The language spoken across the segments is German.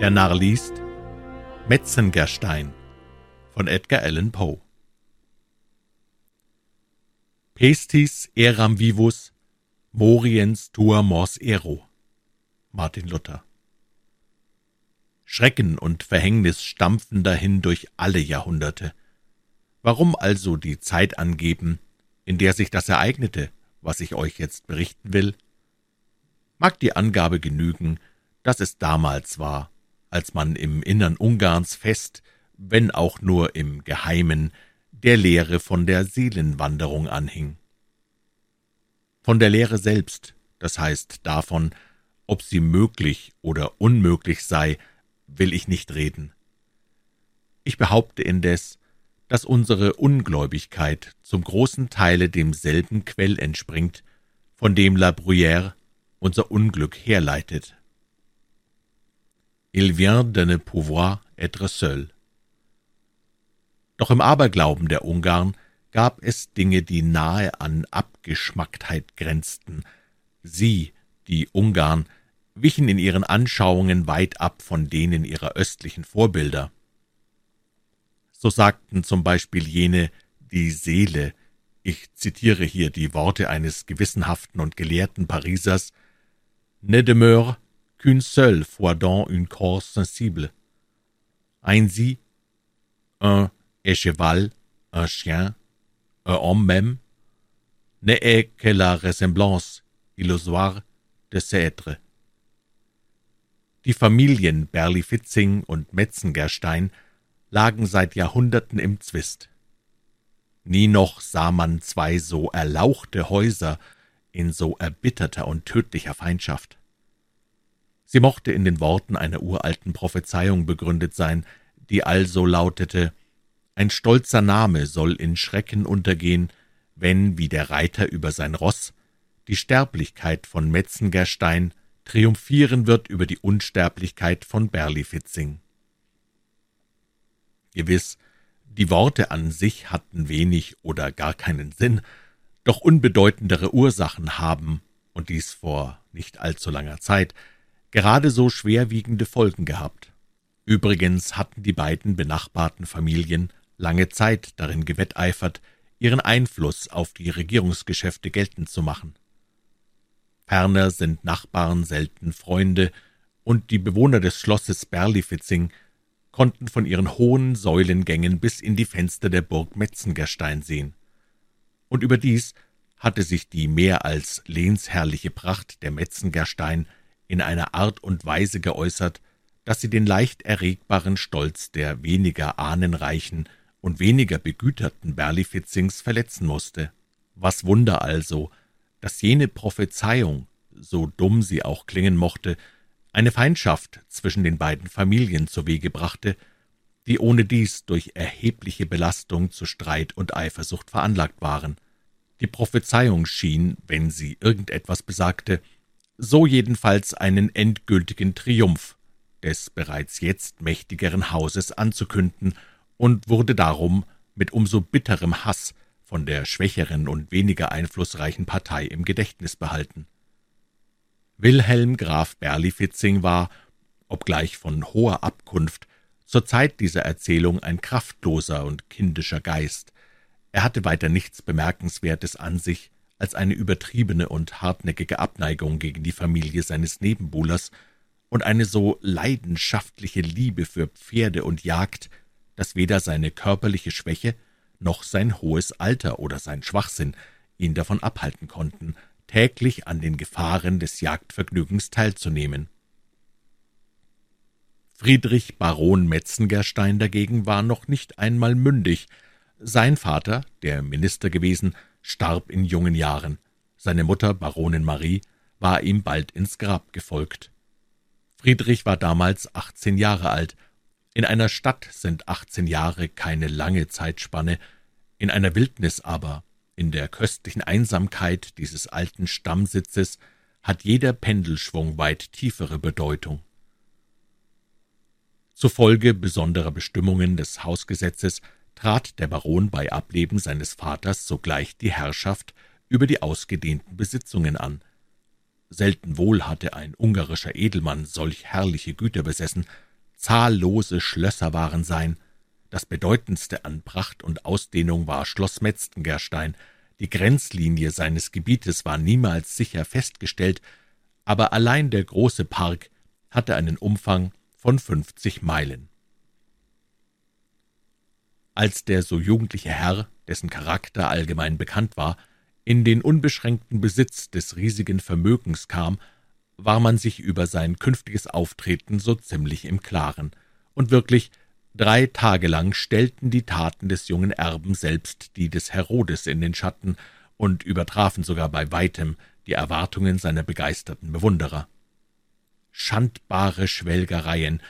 Der Narr liest Metzengerstein von Edgar Allan Poe. Pestis eram vivus, moriens tua mors ero. Martin Luther. Schrecken und Verhängnis stampfen dahin durch alle Jahrhunderte. Warum also die Zeit angeben, in der sich das ereignete, was ich euch jetzt berichten will? Mag die Angabe genügen, dass es damals war, als man im Innern Ungarns fest, wenn auch nur im Geheimen, der Lehre von der Seelenwanderung anhing. Von der Lehre selbst, das heißt davon, ob sie möglich oder unmöglich sei, will ich nicht reden. Ich behaupte indes, dass unsere Ungläubigkeit zum großen Teile demselben Quell entspringt, von dem La Bruyère unser Unglück herleitet. Il vient de ne pouvoir être seul. Doch im Aberglauben der Ungarn gab es Dinge, die nahe an Abgeschmacktheit grenzten. Sie, die Ungarn, wichen in ihren Anschauungen weit ab von denen ihrer östlichen Vorbilder. So sagten zum Beispiel jene, die Seele, ich zitiere hier die Worte eines gewissenhaften und gelehrten Parisers, ne demeure qu'une seule fois dans un corps sensible. Ainsi, un cheval, un chien, un homme même, ne est que la ressemblance illusoire de ces êtres. Die Familien Berlifitzing und Metzengerstein lagen seit Jahrhunderten im Zwist. Nie noch sah man zwei so erlauchte Häuser in so erbitterter und tödlicher Feindschaft. Sie mochte in den Worten einer uralten Prophezeiung begründet sein, die also lautete Ein stolzer Name soll in Schrecken untergehen, wenn, wie der Reiter über sein Roß, die Sterblichkeit von Metzengerstein triumphieren wird über die Unsterblichkeit von Berlifitzing. Gewiß, die Worte an sich hatten wenig oder gar keinen Sinn, doch unbedeutendere Ursachen haben, und dies vor nicht allzu langer Zeit, gerade so schwerwiegende Folgen gehabt. Übrigens hatten die beiden benachbarten Familien lange Zeit darin gewetteifert, ihren Einfluss auf die Regierungsgeschäfte geltend zu machen. Ferner sind Nachbarn selten Freunde, und die Bewohner des Schlosses Berlifitzing konnten von ihren hohen Säulengängen bis in die Fenster der Burg Metzengerstein sehen. Und überdies hatte sich die mehr als lehnsherrliche Pracht der Metzengerstein in einer Art und Weise geäußert, dass sie den leicht erregbaren Stolz der weniger ahnenreichen und weniger begüterten Berlifitzings verletzen musste. Was Wunder also, dass jene Prophezeiung, so dumm sie auch klingen mochte, eine Feindschaft zwischen den beiden Familien zu Wege brachte, die ohnedies durch erhebliche Belastung zu Streit und Eifersucht veranlagt waren. Die Prophezeiung schien, wenn sie irgendetwas besagte, so jedenfalls einen endgültigen Triumph des bereits jetzt mächtigeren Hauses anzukünden und wurde darum mit umso bitterem Hass von der schwächeren und weniger einflussreichen Partei im Gedächtnis behalten. Wilhelm Graf Berlifitzing war, obgleich von hoher Abkunft, zur Zeit dieser Erzählung ein kraftloser und kindischer Geist. Er hatte weiter nichts Bemerkenswertes an sich als eine übertriebene und hartnäckige Abneigung gegen die Familie seines Nebenbuhlers und eine so leidenschaftliche Liebe für Pferde und Jagd, dass weder seine körperliche Schwäche noch sein hohes Alter oder sein Schwachsinn ihn davon abhalten konnten, täglich an den Gefahren des Jagdvergnügens teilzunehmen. Friedrich Baron Metzengerstein dagegen war noch nicht einmal mündig. Sein Vater, der Minister gewesen, starb in jungen Jahren. Seine Mutter, Baronin Marie, war ihm bald ins Grab gefolgt. Friedrich war damals achtzehn Jahre alt, in einer Stadt sind achtzehn Jahre keine lange Zeitspanne, in einer Wildnis aber, in der köstlichen Einsamkeit dieses alten Stammsitzes, hat jeder Pendelschwung weit tiefere Bedeutung. Zufolge besonderer Bestimmungen des Hausgesetzes trat der Baron bei Ableben seines Vaters sogleich die Herrschaft über die ausgedehnten Besitzungen an. Selten wohl hatte ein ungarischer Edelmann solch herrliche Güter besessen, zahllose Schlösser waren sein. Das bedeutendste an Pracht und Ausdehnung war Schloss Metzgengerstein. Die Grenzlinie seines Gebietes war niemals sicher festgestellt, aber allein der große Park hatte einen Umfang von fünfzig Meilen. Als der so jugendliche Herr, dessen Charakter allgemein bekannt war, in den unbeschränkten Besitz des riesigen Vermögens kam, war man sich über sein künftiges Auftreten so ziemlich im Klaren, und wirklich drei Tage lang stellten die Taten des jungen Erben selbst die des Herodes in den Schatten und übertrafen sogar bei weitem die Erwartungen seiner begeisterten Bewunderer. Schandbare Schwelgereien,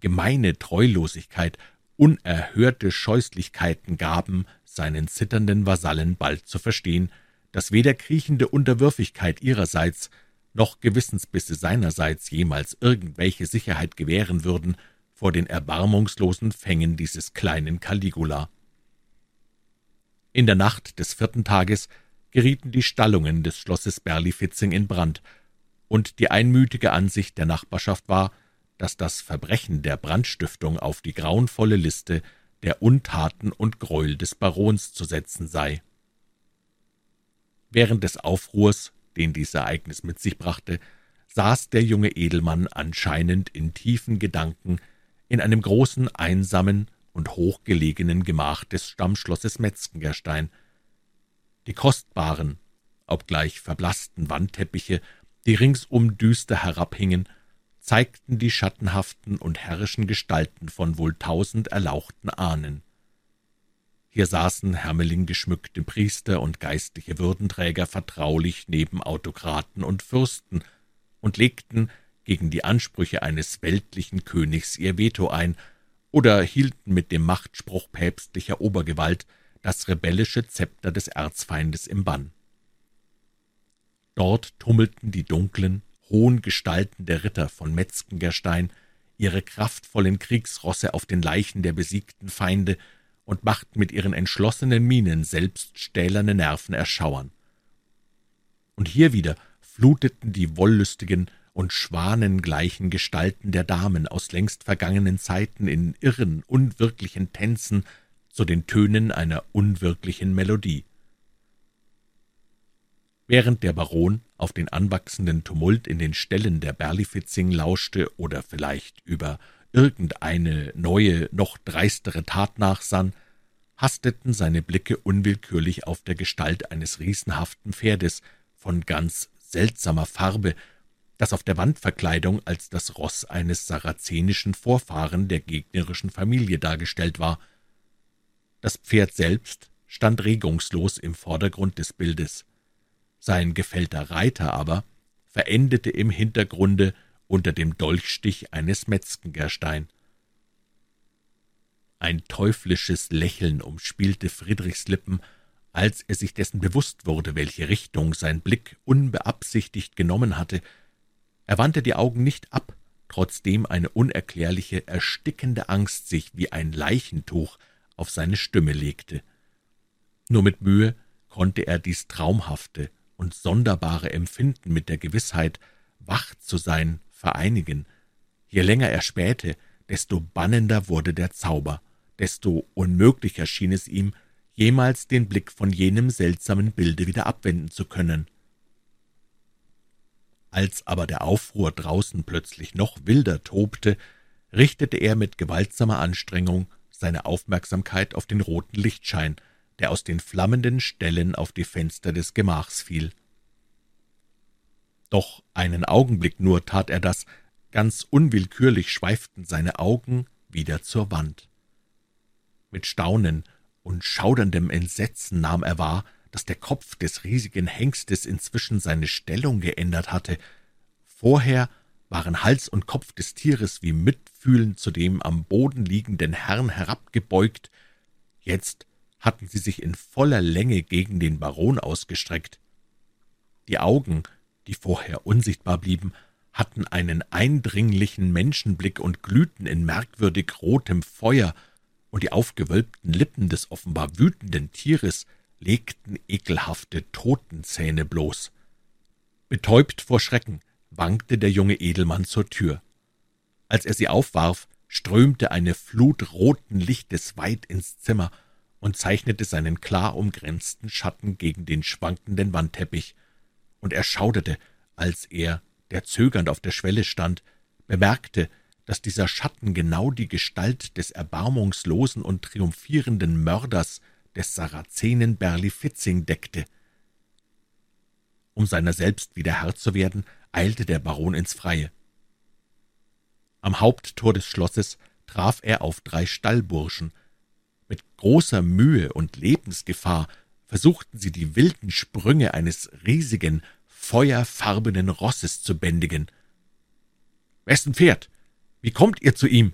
gemeine Treulosigkeit, unerhörte Scheußlichkeiten gaben seinen zitternden Vasallen bald zu verstehen, dass weder kriechende Unterwürfigkeit ihrerseits noch Gewissensbisse seinerseits jemals irgendwelche Sicherheit gewähren würden vor den erbarmungslosen Fängen dieses kleinen Caligula. In der Nacht des vierten Tages gerieten die Stallungen des Schlosses Berlifitzing in Brand, und die einmütige Ansicht der Nachbarschaft war, dass das Verbrechen der Brandstiftung auf die grauenvolle Liste der Untaten und Gräuel des Barons zu setzen sei. Während des Aufruhrs, den dies Ereignis mit sich brachte, saß der junge Edelmann anscheinend in tiefen Gedanken in einem großen, einsamen und hochgelegenen Gemach des Stammschlosses Metzgengerstein. Die kostbaren, obgleich verblassten Wandteppiche, die ringsum düster herabhingen, zeigten die schattenhaften und herrischen Gestalten von wohl tausend erlauchten Ahnen. Hier saßen hermelinggeschmückte Priester und geistliche Würdenträger vertraulich neben Autokraten und Fürsten und legten gegen die Ansprüche eines weltlichen Königs ihr Veto ein oder hielten mit dem Machtspruch päpstlicher Obergewalt das rebellische Zepter des Erzfeindes im Bann. Dort tummelten die dunklen, hohen Gestalten der Ritter von Metzgengerstein ihre kraftvollen Kriegsrosse auf den Leichen der besiegten Feinde und machten mit ihren entschlossenen Mienen selbst stählerne Nerven erschauern. Und hier wieder fluteten die wollüstigen und schwanengleichen Gestalten der Damen aus längst vergangenen Zeiten in irren, unwirklichen Tänzen zu den Tönen einer unwirklichen Melodie. Während der Baron auf den anwachsenden Tumult in den Ställen der Berlifitzing lauschte oder vielleicht über irgendeine neue, noch dreistere Tat nachsann, hasteten seine Blicke unwillkürlich auf der Gestalt eines riesenhaften Pferdes von ganz seltsamer Farbe, das auf der Wandverkleidung als das Ross eines sarazenischen Vorfahren der gegnerischen Familie dargestellt war. Das Pferd selbst stand regungslos im Vordergrund des Bildes. Sein gefällter Reiter aber verendete im Hintergrunde unter dem Dolchstich eines Metzgengerstein. Ein teuflisches Lächeln umspielte Friedrichs Lippen, als er sich dessen bewusst wurde, welche Richtung sein Blick unbeabsichtigt genommen hatte. Er wandte die Augen nicht ab, trotzdem eine unerklärliche, erstickende Angst sich wie ein Leichentuch auf seine Stimme legte. Nur mit Mühe konnte er dies traumhafte und sonderbare Empfinden mit der Gewissheit, wach zu sein, vereinigen. Je länger er spähte, desto bannender wurde der Zauber, desto unmöglicher schien es ihm, jemals den Blick von jenem seltsamen Bilde wieder abwenden zu können. Als aber der Aufruhr draußen plötzlich noch wilder tobte, richtete er mit gewaltsamer Anstrengung seine Aufmerksamkeit auf den roten Lichtschein, der aus den flammenden Stellen auf die Fenster des Gemachs fiel. Doch einen Augenblick nur tat er das, ganz unwillkürlich schweiften seine Augen wieder zur Wand. Mit Staunen und schauderndem Entsetzen nahm er wahr, dass der Kopf des riesigen Hengstes inzwischen seine Stellung geändert hatte. Vorher waren Hals und Kopf des Tieres wie mitfühlend zu dem am Boden liegenden Herrn herabgebeugt, jetzt hatten sie sich in voller Länge gegen den Baron ausgestreckt. Die Augen die vorher unsichtbar blieben, hatten einen eindringlichen Menschenblick und glühten in merkwürdig rotem Feuer, und die aufgewölbten Lippen des offenbar wütenden Tieres legten ekelhafte Totenzähne bloß. Betäubt vor Schrecken wankte der junge Edelmann zur Tür. Als er sie aufwarf, strömte eine Flut roten Lichtes weit ins Zimmer und zeichnete seinen klar umgrenzten Schatten gegen den schwankenden Wandteppich, und er schauderte, als er, der zögernd auf der Schwelle stand, bemerkte, dass dieser Schatten genau die Gestalt des erbarmungslosen und triumphierenden Mörders des Sarazenen Berlifitzing deckte. Um seiner selbst wieder Herr zu werden, eilte der Baron ins Freie. Am Haupttor des Schlosses traf er auf drei Stallburschen. Großer Mühe und Lebensgefahr versuchten sie die wilden Sprünge eines riesigen, feuerfarbenen Rosses zu bändigen. »Wessen Pferd? Wie kommt ihr zu ihm?«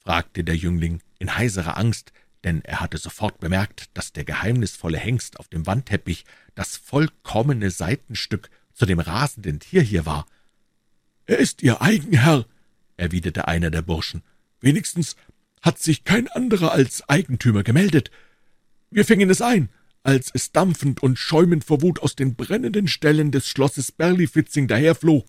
fragte der Jüngling in heiserer Angst, denn er hatte sofort bemerkt, dass der geheimnisvolle Hengst auf dem Wandteppich das vollkommene Seitenstück zu dem rasenden Tier hier war. »Er ist Ihr Eigenherr«, erwiderte einer der Burschen. »Wenigstens hat sich kein anderer als Eigentümer gemeldet. Wir fingen es ein, als es dampfend und schäumend vor Wut aus den brennenden Ställen des Schlosses Berlifitzing daherfloh.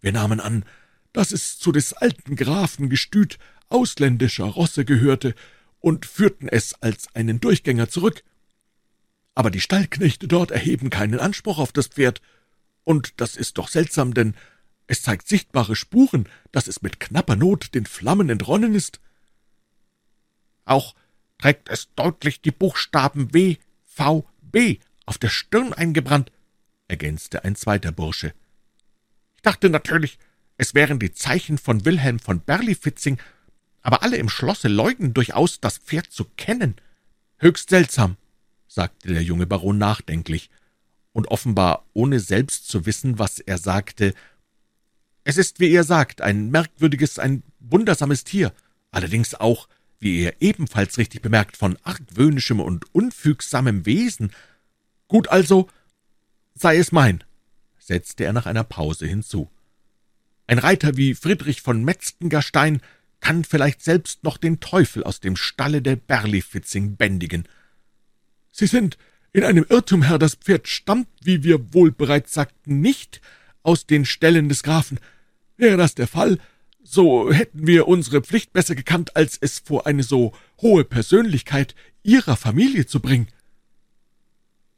Wir nahmen an, dass es zu des alten Grafen Gestüt ausländischer Rosse gehörte und führten es als einen Durchgänger zurück. Aber die Stallknechte dort erheben keinen Anspruch auf das Pferd, und das ist doch seltsam, denn es zeigt sichtbare Spuren, dass es mit knapper Not den Flammen entronnen ist. Auch trägt es deutlich die Buchstaben W, V, B auf der Stirn eingebrannt, ergänzte ein zweiter Bursche. Ich dachte natürlich, es wären die Zeichen von Wilhelm von Berlifitzing, aber alle im Schlosse leugnen durchaus, das Pferd zu kennen. Höchst seltsam, sagte der junge Baron nachdenklich und offenbar ohne selbst zu wissen, was er sagte, es ist, wie ihr sagt, ein merkwürdiges, ein wundersames Tier, allerdings auch, wie ihr ebenfalls richtig bemerkt, von argwöhnischem und unfügsamem Wesen. Gut also, sei es mein, setzte er nach einer Pause hinzu. Ein Reiter wie Friedrich von Metzgengerstein kann vielleicht selbst noch den Teufel aus dem Stalle der Berlifitzing bändigen. Sie sind in einem Irrtum, Herr, das Pferd stammt, wie wir wohl bereits sagten, nicht aus den Ställen des Grafen. Wäre das der Fall, so hätten wir unsere Pflicht besser gekannt, als es vor eine so hohe Persönlichkeit Ihrer Familie zu bringen.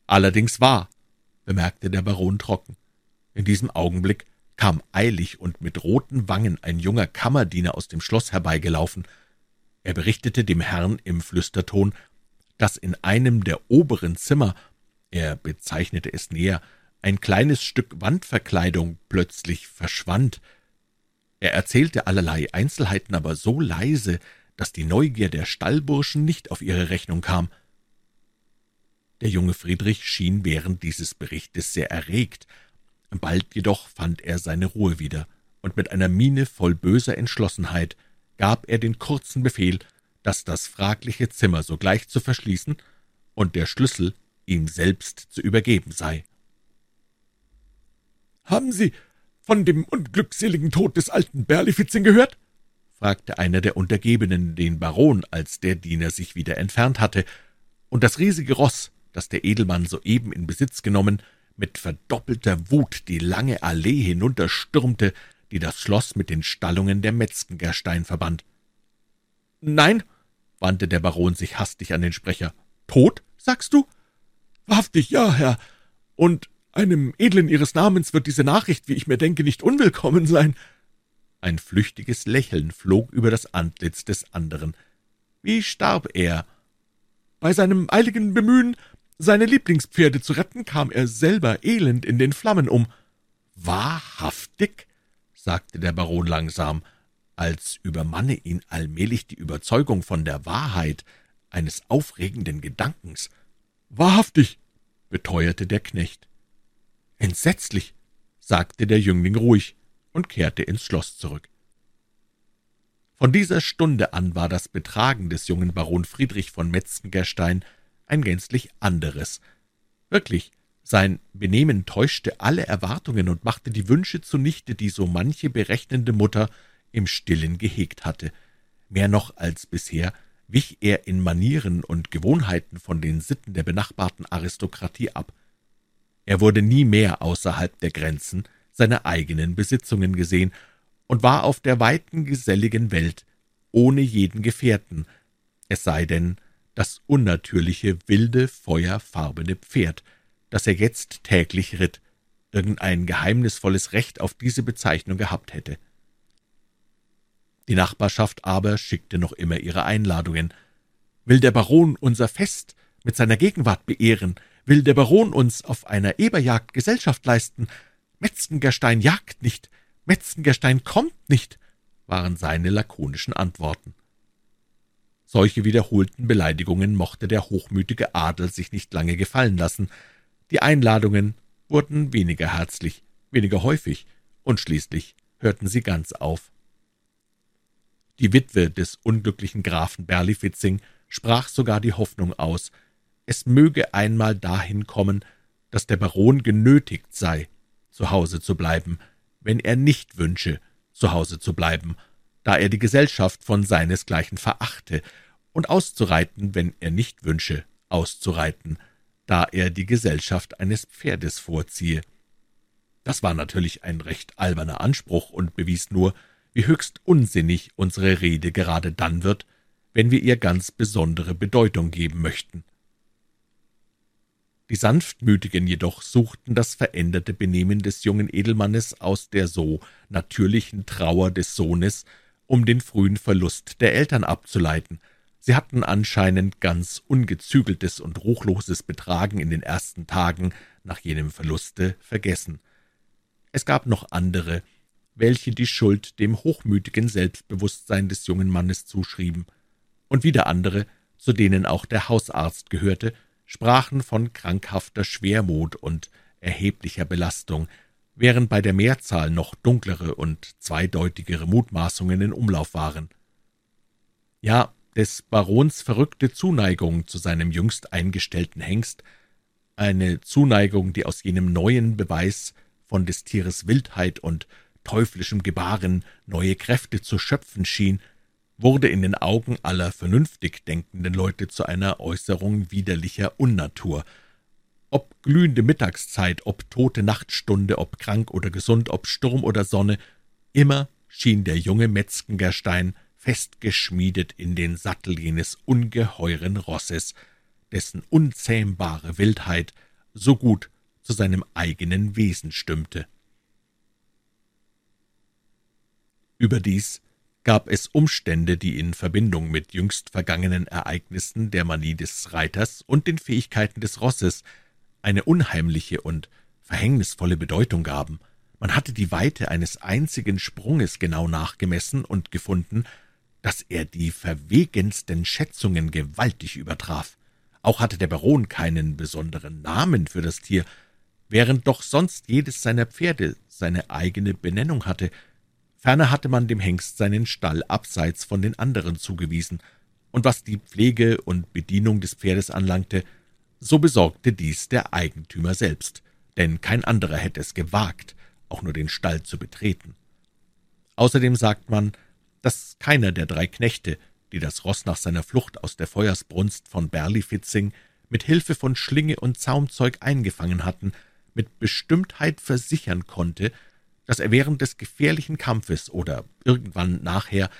Allerdings wahr, bemerkte der Baron trocken. In diesem Augenblick kam eilig und mit roten Wangen ein junger Kammerdiener aus dem Schloss herbeigelaufen. Er berichtete dem Herrn im Flüsterton, dass in einem der oberen Zimmer, er bezeichnete es näher, ein kleines Stück Wandverkleidung plötzlich verschwand. Er erzählte allerlei Einzelheiten, aber so leise, dass die Neugier der Stallburschen nicht auf ihre Rechnung kam. Der junge Friedrich schien während dieses Berichtes sehr erregt, bald jedoch fand er seine Ruhe wieder, und mit einer Miene voll böser Entschlossenheit gab er den kurzen Befehl, dass das fragliche Zimmer sogleich zu verschließen und der Schlüssel ihm selbst zu übergeben sei. »Haben Sie von dem unglückseligen Tod des alten Berlifitzing gehört?« fragte einer der Untergebenen den Baron, als der Diener sich wieder entfernt hatte, und das riesige Ross, das der Edelmann soeben in Besitz genommen, mit verdoppelter Wut die lange Allee hinunterstürmte, die das Schloss mit den Stallungen der Metzgengerstein verband. »Nein«, wandte der Baron sich hastig an den Sprecher. »Tot, sagst du?« »Wahrhaftig, ja, Herr. Und einem Edlen Ihres Namens wird diese Nachricht, wie ich mir denke, nicht unwillkommen sein.« Ein flüchtiges Lächeln flog über das Antlitz des anderen. »Wie starb er?« »Bei seinem eiligen Bemühen, seine Lieblingspferde zu retten, kam er selber elend in den Flammen um.« »Wahrhaftig?« sagte der Baron langsam, als übermanne ihn allmählich die Überzeugung von der Wahrheit eines aufregenden Gedankens. »Wahrhaftig«, beteuerte der Knecht. Entsetzlich, sagte der Jüngling ruhig und kehrte ins Schloss zurück. Von dieser Stunde an war das Betragen des jungen Baron Friedrich von Metzengerstein ein gänzlich anderes. Wirklich, sein Benehmen täuschte alle Erwartungen und machte die Wünsche zunichte, die so manche berechnende Mutter im stillen gehegt hatte. Mehr noch als bisher wich er in Manieren und Gewohnheiten von den Sitten der benachbarten Aristokratie ab. Er wurde nie mehr außerhalb der Grenzen seiner eigenen Besitzungen gesehen und war auf der weiten, geselligen Welt ohne jeden Gefährten, es sei denn das unnatürliche, wilde, feuerfarbene Pferd, das er jetzt täglich ritt, irgendein geheimnisvolles Recht auf diese Bezeichnung gehabt hätte. Die Nachbarschaft aber schickte noch immer ihre Einladungen. Will der Baron unser Fest mit seiner Gegenwart beehren? Will der Baron uns auf einer Eberjagd Gesellschaft leisten? Metzengerstein jagt nicht, Metzengerstein kommt nicht, waren seine lakonischen Antworten. Solche wiederholten Beleidigungen mochte der hochmütige Adel sich nicht lange gefallen lassen. Die Einladungen wurden weniger herzlich, weniger häufig, und schließlich hörten sie ganz auf. Die Witwe des unglücklichen Grafen Berlifitzing sprach sogar die Hoffnung aus, es möge einmal dahin kommen, dass der Baron genötigt sei, zu Hause zu bleiben, wenn er nicht wünsche, zu Hause zu bleiben, da er die Gesellschaft von seinesgleichen verachte, und auszureiten, wenn er nicht wünsche, auszureiten, da er die Gesellschaft eines Pferdes vorziehe. Das war natürlich ein recht alberner Anspruch und bewies nur, wie höchst unsinnig unsere Rede gerade dann wird, wenn wir ihr ganz besondere Bedeutung geben möchten. Die Sanftmütigen jedoch suchten das veränderte Benehmen des jungen Edelmannes aus der so natürlichen Trauer des Sohnes, um den frühen Verlust der Eltern abzuleiten. Sie hatten anscheinend ganz ungezügeltes und ruchloses Betragen in den ersten Tagen nach jenem Verluste vergessen. Es gab noch andere, welche die Schuld dem hochmütigen Selbstbewusstsein des jungen Mannes zuschrieben, und wieder andere, zu denen auch der Hausarzt gehörte, sprachen von krankhafter Schwermut und erheblicher Belastung, während bei der Mehrzahl noch dunklere und zweideutigere Mutmaßungen in Umlauf waren. Ja, des Barons verrückte Zuneigung zu seinem jüngst eingestellten Hengst, eine Zuneigung, die aus jenem neuen Beweis von des Tieres Wildheit und teuflischem Gebaren neue Kräfte zu schöpfen schien, wurde in den Augen aller vernünftig denkenden Leute zu einer Äußerung widerlicher Unnatur. Ob glühende Mittagszeit, ob tote Nachtstunde, ob krank oder gesund, ob Sturm oder Sonne, immer schien der junge Metzgengerstein festgeschmiedet in den Sattel jenes ungeheuren Rosses, dessen unzähmbare Wildheit so gut zu seinem eigenen Wesen stimmte. Überdies gab es Umstände, die in Verbindung mit jüngst vergangenen Ereignissen der Manie des Reiters und den Fähigkeiten des Rosses eine unheimliche und verhängnisvolle Bedeutung gaben. Man hatte die Weite eines einzigen Sprunges genau nachgemessen und gefunden, dass er die verwegensten Schätzungen gewaltig übertraf. Auch hatte der Baron keinen besonderen Namen für das Tier, während doch sonst jedes seiner Pferde seine eigene Benennung hatte, Ferner hatte man dem Hengst seinen Stall abseits von den anderen zugewiesen, und was die Pflege und Bedienung des Pferdes anlangte, so besorgte dies der Eigentümer selbst, denn kein anderer hätte es gewagt, auch nur den Stall zu betreten. Außerdem sagt man, dass keiner der drei Knechte, die das Ross nach seiner Flucht aus der Feuersbrunst von Berlifitzing mit Hilfe von Schlinge und Zaumzeug eingefangen hatten, mit Bestimmtheit versichern konnte, dass er während des gefährlichen Kampfes oder irgendwann nachher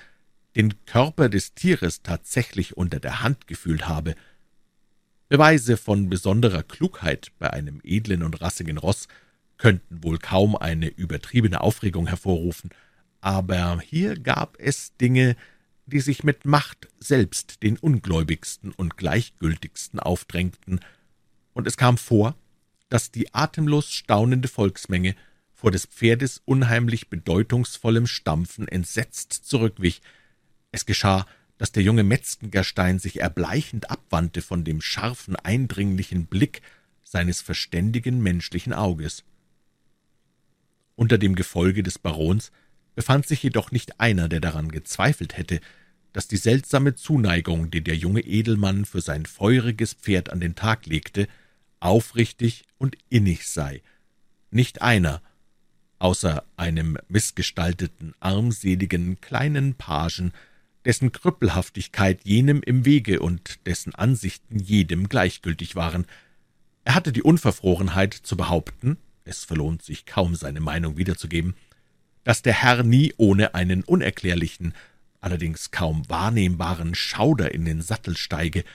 den Körper des Tieres tatsächlich unter der Hand gefühlt habe. Beweise von besonderer Klugheit bei einem edlen und rassigen Ross könnten wohl kaum eine übertriebene Aufregung hervorrufen, aber hier gab es Dinge, die sich mit Macht selbst den ungläubigsten und gleichgültigsten aufdrängten, und es kam vor, dass die atemlos staunende Volksmenge vor des Pferdes unheimlich bedeutungsvollem Stampfen entsetzt zurückwich. Es geschah, dass der junge Metzgengerstein sich erbleichend abwandte von dem scharfen, eindringlichen Blick seines verständigen menschlichen Auges. Unter dem Gefolge des Barons befand sich jedoch nicht einer, der daran gezweifelt hätte, dass die seltsame Zuneigung, die der junge Edelmann für sein feuriges Pferd an den Tag legte, aufrichtig und innig sei. Nicht einer, außer einem missgestalteten, armseligen, kleinen Pagen, dessen Krüppelhaftigkeit jenem im Wege und dessen Ansichten jedem gleichgültig waren. Er hatte die Unverfrorenheit zu behaupten, es verlohnt sich kaum seine Meinung wiederzugeben, dass der Herr nie ohne einen unerklärlichen, allerdings kaum wahrnehmbaren Schauder in den Sattel steige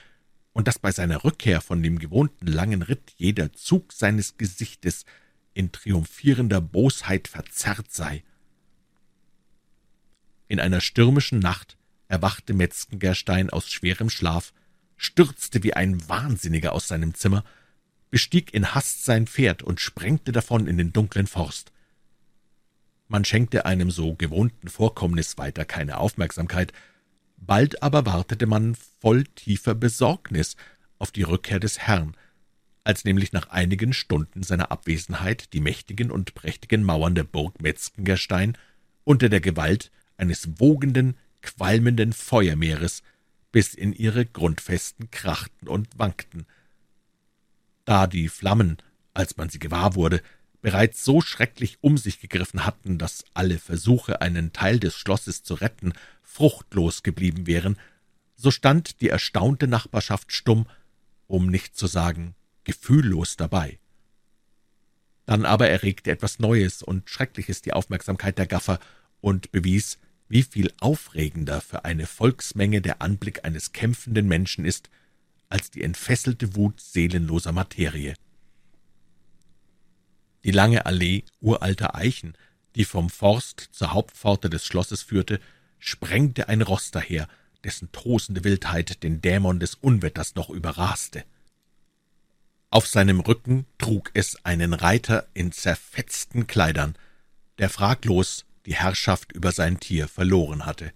und dass bei seiner Rückkehr von dem gewohnten langen Ritt jeder Zug seines Gesichtes in triumphierender Bosheit verzerrt sei. In einer stürmischen Nacht erwachte Metzgengerstein aus schwerem Schlaf, stürzte wie ein Wahnsinniger aus seinem Zimmer, bestieg in Hast sein Pferd und sprengte davon in den dunklen Forst. Man schenkte einem so gewohnten Vorkommnis weiter keine Aufmerksamkeit, bald aber wartete man voll tiefer Besorgnis auf die Rückkehr des Herrn, als nämlich nach einigen Stunden seiner Abwesenheit die mächtigen und prächtigen Mauern der Burg Metzgengerstein unter der Gewalt eines wogenden, qualmenden Feuermeeres bis in ihre Grundfesten krachten und wankten. Da die Flammen, als man sie gewahr wurde, bereits so schrecklich um sich gegriffen hatten, dass alle Versuche, einen Teil des Schlosses zu retten, fruchtlos geblieben wären, so stand die erstaunte Nachbarschaft stumm, um nicht zu sagen gefühllos dabei. Dann aber erregte etwas Neues und Schreckliches die Aufmerksamkeit der Gaffer und bewies, wie viel aufregender für eine Volksmenge der Anblick eines kämpfenden Menschen ist, als die entfesselte Wut seelenloser Materie. Die lange Allee uralter Eichen, die vom Forst zur Hauptpforte des Schlosses führte, sprengte ein Ross daher, dessen tosende Wildheit den Dämon des Unwetters noch überraste. Auf seinem Rücken trug es einen Reiter in zerfetzten Kleidern, der fraglos die Herrschaft über sein Tier verloren hatte.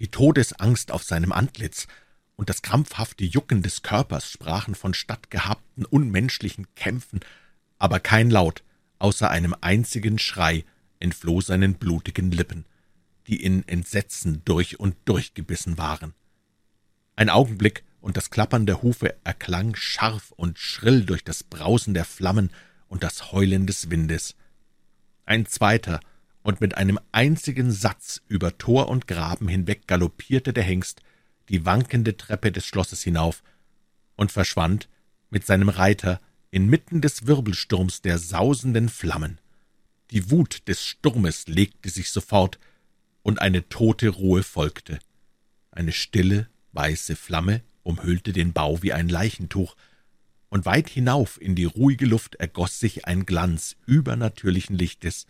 Die Todesangst auf seinem Antlitz und das krampfhafte Jucken des Körpers sprachen von stattgehabten unmenschlichen Kämpfen, aber kein Laut, außer einem einzigen Schrei, entfloh seinen blutigen Lippen, die in Entsetzen durch und durch gebissen waren. Ein Augenblick, und das Klappern der Hufe erklang scharf und schrill durch das Brausen der Flammen und das Heulen des Windes. Ein zweiter, und mit einem einzigen Satz über Tor und Graben hinweg galoppierte der Hengst die wankende Treppe des Schlosses hinauf und verschwand mit seinem Reiter inmitten des Wirbelsturms der sausenden Flammen. Die Wut des Sturmes legte sich sofort, und eine tote Ruhe folgte. Eine stille, weiße Flamme umhüllte den Bau wie ein Leichentuch, und weit hinauf in die ruhige Luft ergoß sich ein Glanz übernatürlichen Lichtes,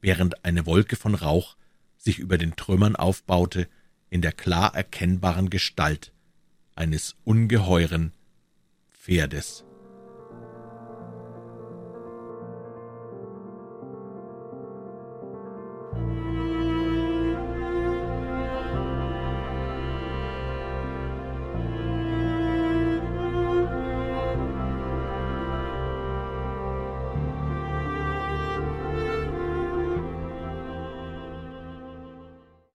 während eine Wolke von Rauch sich über den Trümmern aufbaute in der klar erkennbaren Gestalt eines ungeheuren Pferdes.